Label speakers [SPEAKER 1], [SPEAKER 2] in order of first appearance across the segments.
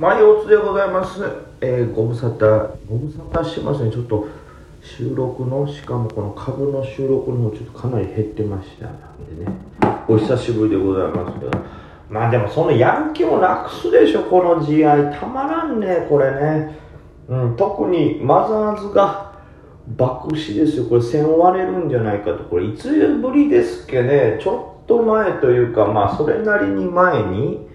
[SPEAKER 1] マイオツでございます。えーご無沙汰、ご無沙汰してますね。ちょっと収録の、しかもこの株の収録の方、ちょっとかなり減ってましたんでね。お久しぶりでございますけど。まあでもそのヤンキーもなくすでしょ、この試合。たまらんね、これね。うん、特にマザーズが爆死ですよ。これ1000割れるんじゃないかと。これいつぶりですっけね。ちょっと前というか、まあそれなりに前に、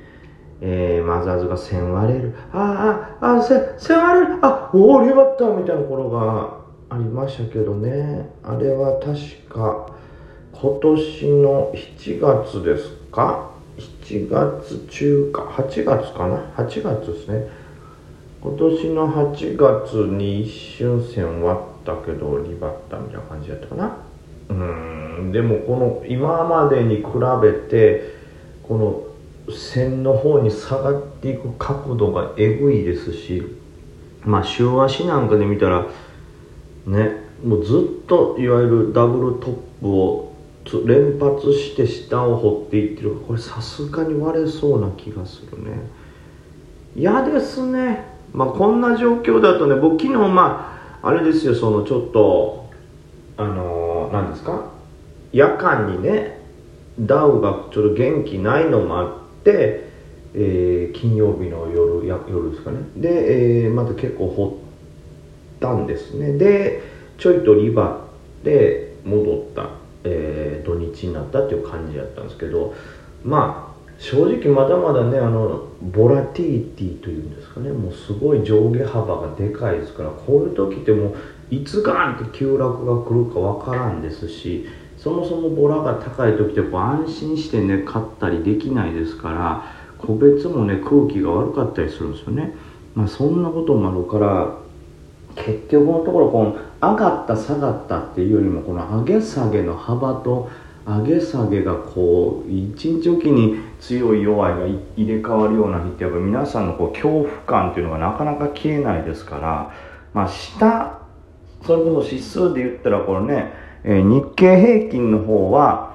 [SPEAKER 1] えー、マザーズが1000割れる。ああ、ああ、せ1000割れる。あ、おー、リバッターみたいな頃がありましたけどね。あれは確か今年の7月ですか ?7 月中か、8月かな ?8 月ですね。今年の8月に一瞬線割ったけど、リバッターみたいな感じだったかな。うん、でもこの今までに比べて、この線の方に下がっていく角度がえぐいですしまあ週足なんかで見たらねもうずっといわゆるダブルトップを連発して下を掘っていってる。これさすがに割れそうな気がするね。嫌ですね。まあこんな状況だとね僕昨日まああれですよそのちょっとあの何ですか？夜間にねダウがちょっと元気ないのもあって、えー金曜日の夜や夜ですかね。で、えーまた結構掘ったんですね。でちょいとリバで戻った、えー土日になったっていう感じだったんですけどまあ正直まだまだねあのボラティリティというんですかね。もうすごい上下幅がでかいですからこういう時ってもういつガーンって急落が来るかわからんですしそもそもボラが高い時ってこう安心してね買ったりできないですから個別もね空気が悪かったりするんですよね。まあそんなこともあるから結局のところこの上がった下がったっていうよりもこの上げ下げの幅と上げ下げがこう一日おきに強い弱いが入れ替わるような日ってやっぱ皆さんのこう恐怖感っていうのがなかなか消えないですからまあ下それこそ指数で言ったらこれね、え日経平均の方は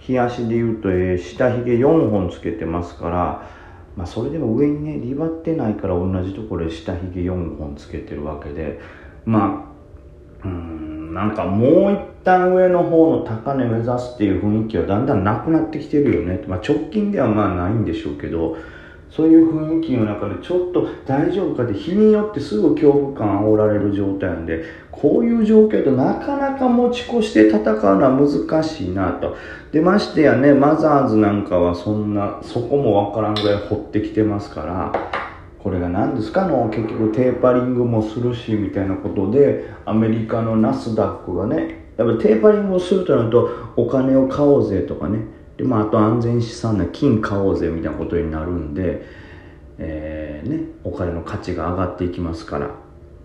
[SPEAKER 1] 日足で言うと、えー下髭4本つけてますから、まあ、それでも上にねリバってないから同じところで下髭4本つけてるわけでまあうんなんかもう一旦上の方の高値目指すっていう雰囲気はだんだんなくなってきてるよね、まあ、直近ではまあないんでしょうけどそういう雰囲気の中でちょっと大丈夫かって日によってすぐ恐怖感煽られる状態なんでこういう状況となかなか持ち越して戦うのは難しいなと。でましてやねマザーズなんかはそんなそこもわからんぐらい掘ってきてますからこれが何ですかの結局テーパリングもするしみたいなことでアメリカのナスダックがねやっぱテーパリングをするとなるとお金を買おうぜとかねで、まあ、あと安全資産な金買おうぜみたいなことになるんで、えーね、お金の価値が上がっていきますから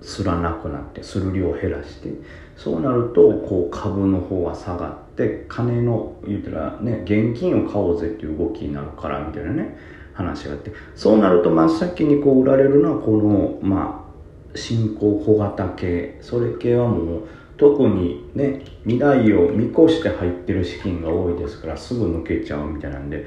[SPEAKER 1] すらなくなってする量を減らしてそうなるとこう株の方は下がって金の言ったらね現金を買おうぜっていう動きになるからみたいなね話があってそうなると真っ先にこう売られるのはこのまあ新興小型系それ系はもう特にね未来を見越して入ってる資金が多いですからすぐ抜けちゃうみたいなんで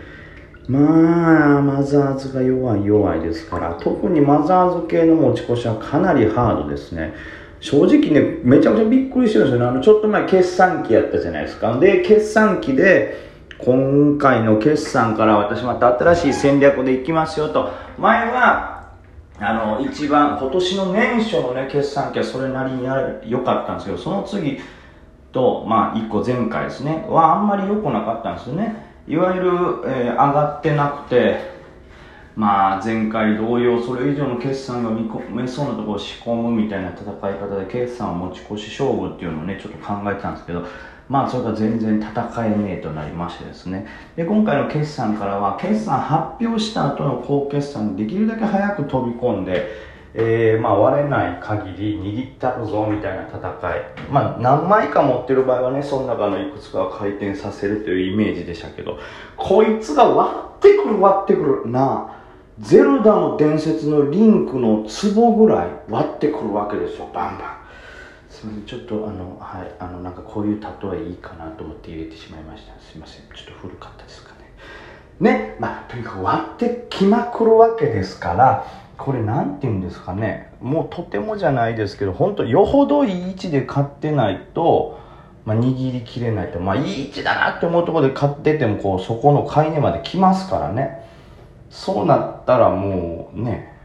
[SPEAKER 1] まあマザーズが弱い弱いですから特にマザーズ系の持ち越しはかなりハードですね。正直ねめちゃくちゃびっくりしてるんですよね。あのちょっと前決算期やったじゃないですか。で決算期で今回の決算から私また新しい戦略でいきますよと。前はあの一番今年の年初のね決算期はそれなりに良かったんですけどその次とまあ1個前回ですねはあんまり良くなかったんですよね。いわゆる、えー上がってなくてまあ前回同様それ以上の決算が見込めそうなところを仕込むみたいな戦い方で決算を持ち越し勝負っていうのをねちょっと考えてたんですけどまあそれが全然戦えねえとなりましてですね。で今回の決算からは決算発表した後の高決算にできるだけ早く飛び込んで、えーまあ割れない限り握ったるぞみたいな戦い。まあ何枚か持ってる場合はねその中のいくつかを回転させるというイメージでしたけどこいつが割ってくる割ってくるな。あゼルダの伝説のリンクの壺ぐらい割ってくるわけですよバンバン。すみませんちょっとあのはいあのなんかこういう例えいいかなと思って入れてしまいました。すみません。ちょっと古かったですかね。ねまあとにかく割ってきまくるわけですからこれ何て言うんですかね。もうとてもじゃないですけど本当よほどいい位置で買ってないと、まあ、握りきれないと。まあいい位置だなって思うところで買っててもこうそこの買い値まで来ますからね。そうなったらもうね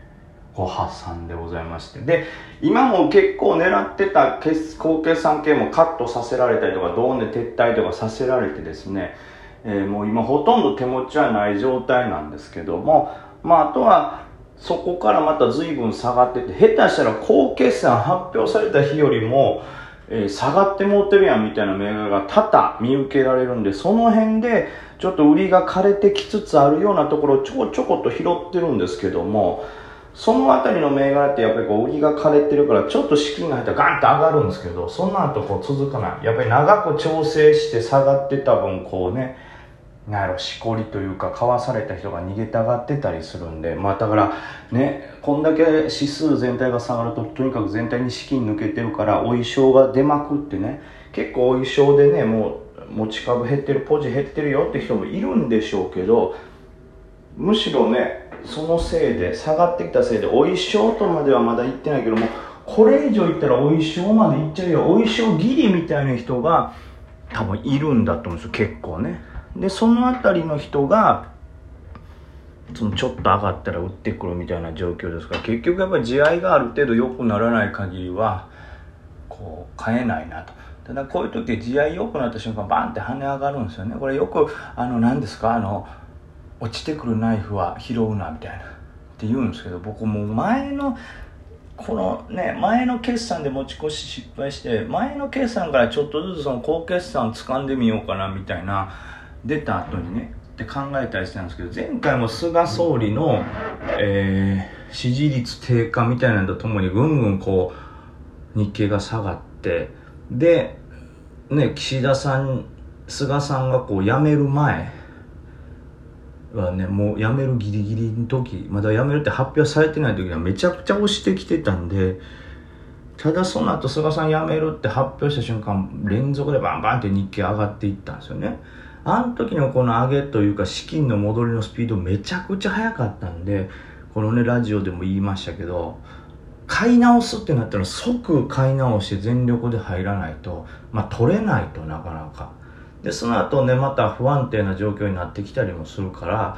[SPEAKER 1] ご破産でございまして。で今も結構狙ってた高決算系もカットさせられたりとかドーンで撤退とかさせられてですね、えー、もう今ほとんど手持ちはない状態なんですけども。まああとはそこからまた随分下がってて下手したら高決算発表された日よりも、えー、下がって持ってるやんみたいな銘柄が多々見受けられるんでその辺でちょっと売りが枯れてきつつあるようなところをちょこちょこと拾ってるんですけども。その辺りの銘柄ってやっぱりこう売りが枯れてるからちょっと資金が入ったらガンと上がるんですけどその後こう続かない。やっぱり長く調整して下がってた分こうねなんやろしこりというか買わされた人が逃げたがってたりするんでまあだからねこんだけ指数全体が下がるととにかく全体に資金抜けてるからお衣装が出まくってね結構お衣装でねもう持ち株減ってるポジ減ってるよって人もいるんでしょうけどむしろねそのせいで下がってきたせいでお衣装とまではまだ行ってないけどもこれ以上いったらお衣装まで行っちゃうよ。お衣装ギリみたいな人が多分いるんだと思うんですよ結構ね。でその辺りの人がそのちょっと上がったら売ってくるみたいな状況ですから結局やっぱり地合いがある程度良くならない限りはこう買えないなと。ただこういう時地合い良くなった瞬間バンって跳ね上がるんですよね。これよくあの何ですかあの落ちてくるナイフは拾うなみたいなって言うんですけど僕もう前のこのね前の決算で持ち越し失敗して前の決算からちょっとずつその高決算を掴んでみようかなみたいな出た後にねって考えたりしたんですけど前回も菅総理の、えー、支持率低下みたいなのとともにぐんぐんこう日経が下がってでね岸田さん菅さんがこう辞める前はねもう辞めるギリギリの時まだ辞めるって発表されてない時はめちゃくちゃ押してきてたんでただその後菅さん辞めるって発表した瞬間連続でバンバンって日経上がっていったんですよね。あの時のこの上げというか資金の戻りのスピードめちゃくちゃ速かったんでこのねラジオでも言いましたけど買い直すってなったら即買い直して全力で入らないとまあ取れないとなかなか。でその後ねまた不安定な状況になってきたりもするから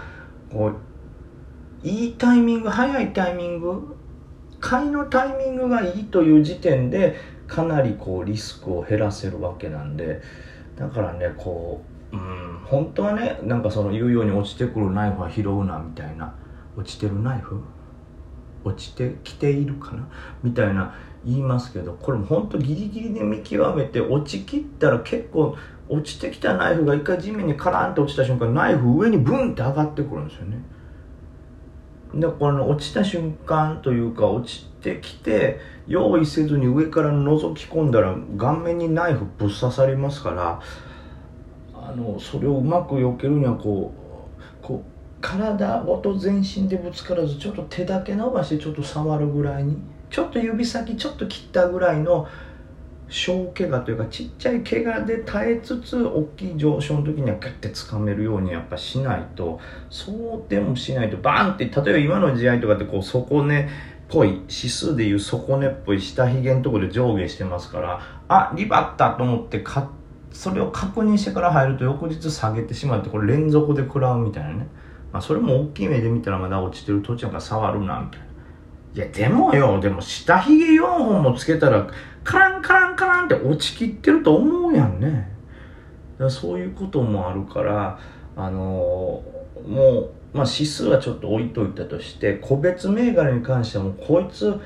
[SPEAKER 1] こういいタイミング早いタイミング買いのタイミングがいいという時点でかなりこうリスクを減らせるわけなんでだからねこううん本当はねなんかその言うように落ちてくるナイフは拾うなみたいな落ちてるナイフ？落ちてきているかな？みたいな言いますけどこれも本当ギリギリで見極めて落ちきったら結構落ちてきたナイフが一回地面にカランと落ちた瞬間ナイフ上にブンって上がってくるんですよね。でこの落ちた瞬間というか落ちてきて用意せずに上から覗き込んだら顔面にナイフぶっ刺さりますからあのそれをうまく避けるにはこうこう体ごと全身でぶつからずちょっと手だけ伸ばしてちょっと触るぐらいにちょっと指先ちょっと切ったぐらいの小怪我というかちっちゃい怪我で耐えつつ大きい上昇の時にはグッて掴めるようにやっぱしないとそうでもしないとバーンって例えば今の試合とかってこう底根っぽい指数でいう底根っぽい下髭のところで上下してますからあリバったと思ってかそれを確認してから入ると翌日下げてしまってこれ連続で食らうみたいなね、まあ、それも大きい目で見たらまだ落ちてる途中から触るなみたいな。いやでもよでも下髭4本もつけたらカランカランカランって落ちきってると思うやんね。だそういうこともあるからあのー、もう、まあ、指数はちょっと置いといたとして個別銘柄に関してもこいつ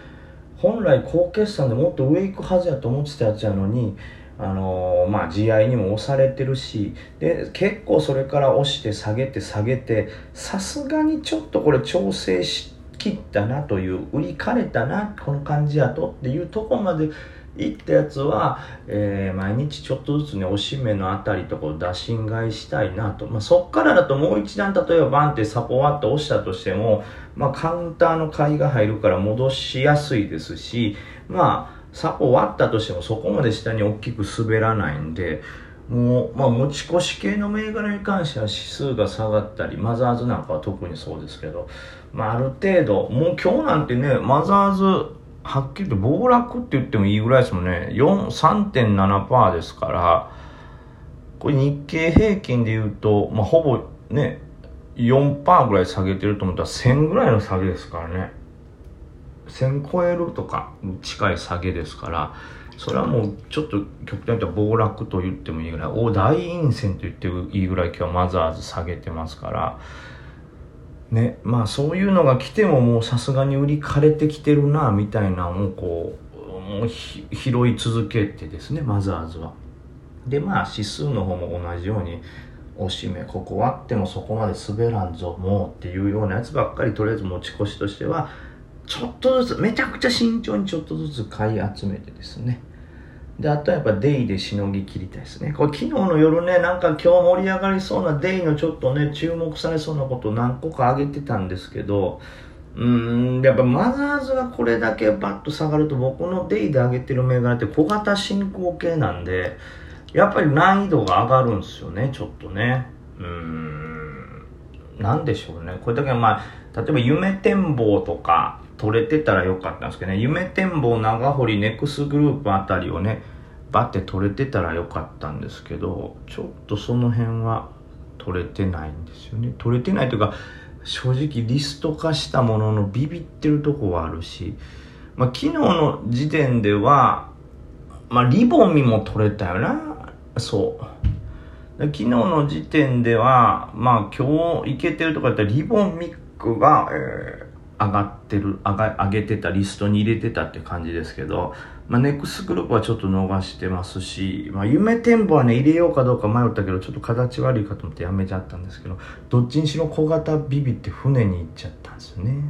[SPEAKER 1] 本来高決算でもっと上行くはずやと思ってたやつやのにあのー、まあ、地合にも押されてるしで結構それから押して下げて下げてさすがにちょっとこれ調整してきったなという売りかれたなこの感じやとっていうとこまで行ったやつは、えー、毎日ちょっとずつね、おしめのあたりとかを打診買いしたいなと。まあ、そっからだともう一段、例えばバンってサポワッと押したとしても、まあ、カウンターの買いが入るから戻しやすいですし、まあ、サポ割ったとしてもそこまで下に大きく滑らないんで、もう、まあ、持ち越し系の銘柄に関しては指数が下がったり、マザーズなんかは特にそうですけど、まあ、ある程度もう今日なんてねマザーズはっきり言って暴落って言ってもいいぐらいですもんね。3.7%ですからこれ日経平均で言うと、まあ、ほぼね4%ぐらい下げてると思ったら1000ぐらいの下げですからね。1000超えるとか近い下げですからそれはもうちょっと極端に言ったら暴落と言ってもいいぐらい大陰線と言ってもいいぐらい今日マザーズ下げてますからねまあそういうのが来てももうさすがに売り枯れてきてるなみたいなもうこう拾い続けてですねマザーズは。でまあ指数の方も同じようにおしめここ割ってもそこまで滑らんぞもうっていうようなやつばっかりとりあえず持ち越しとしてはちょっとずつめちゃくちゃ慎重にちょっとずつ買い集めてですねであとはやっぱデイでしのぎ切りたいですね。これ昨日の夜ねなんか今日盛り上がりそうなデイのちょっとね注目されそうなことを何個か挙げてたんですけどうーんやっぱマザーズがこれだけバッと下がると僕のデイで上げてる銘柄って小型進行形なんでやっぱり難易度が上がるんですよねちょっとね。うーんなんでしょうね。これだけまあ例えば夢展望とか取れてたらよかったんですけどね。夢展望長堀ネクスグループあたりをねバッて取れてたらよかったんですけどちょっとその辺は取れてないんですよね。取れてないというか正直リスト化したもののビビってるとこはあるし、まあ、昨日の時点では、まあ、リボンミも取れたよな。そう。昨日の時点ではまあ今日いけてるとか言ったらリボンミックが、えー上がってる上が上げてたリストに入れてたって感じですけど、まあ、ネックスグループはちょっと逃してますし、まあ、夢展望はね入れようかどうか迷ったけどちょっと形悪いかと思ってやめちゃったんですけどどっちにしろ小型ビビって船に行っちゃったんですよね。